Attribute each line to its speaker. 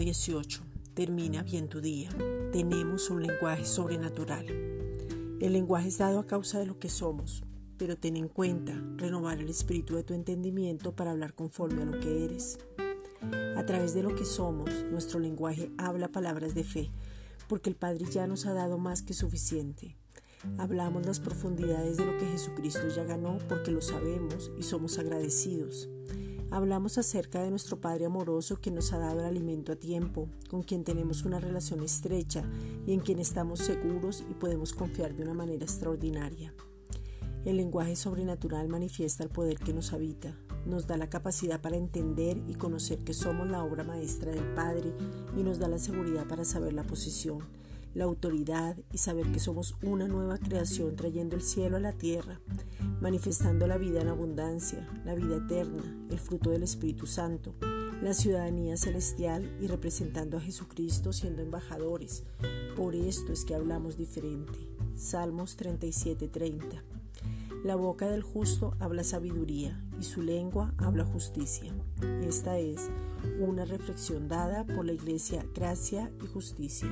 Speaker 1: 18. Termina bien tu día. Tenemos un lenguaje sobrenatural. El lenguaje es dado a causa de lo que somos, pero ten en cuenta renovar el espíritu de tu entendimiento para hablar conforme a lo que eres. A través de lo que somos, nuestro lenguaje habla palabras de fe, porque el Padre ya nos ha dado más que suficiente. Hablamos las profundidades de lo que Jesucristo ya ganó porque lo sabemos y somos agradecidos. Hablamos acerca de nuestro Padre amoroso que nos ha dado el alimento a tiempo, con quien tenemos una relación estrecha y en quien estamos seguros y podemos confiar de una manera extraordinaria. El lenguaje sobrenatural manifiesta el poder que nos habita, nos da la capacidad para entender y conocer que somos la obra maestra del Padre y nos da la seguridad para saber la posición, la autoridad y saber que somos una nueva creación trayendo el cielo a la tierra, manifestando la vida en abundancia, la vida eterna, el fruto del Espíritu Santo, la ciudadanía celestial y representando a Jesucristo siendo embajadores. Por esto es que hablamos diferente. Salmos 37:30. La boca del justo habla sabiduría y su lengua habla justicia. Esta es una reflexión dada por la Iglesia Gracia y Justicia.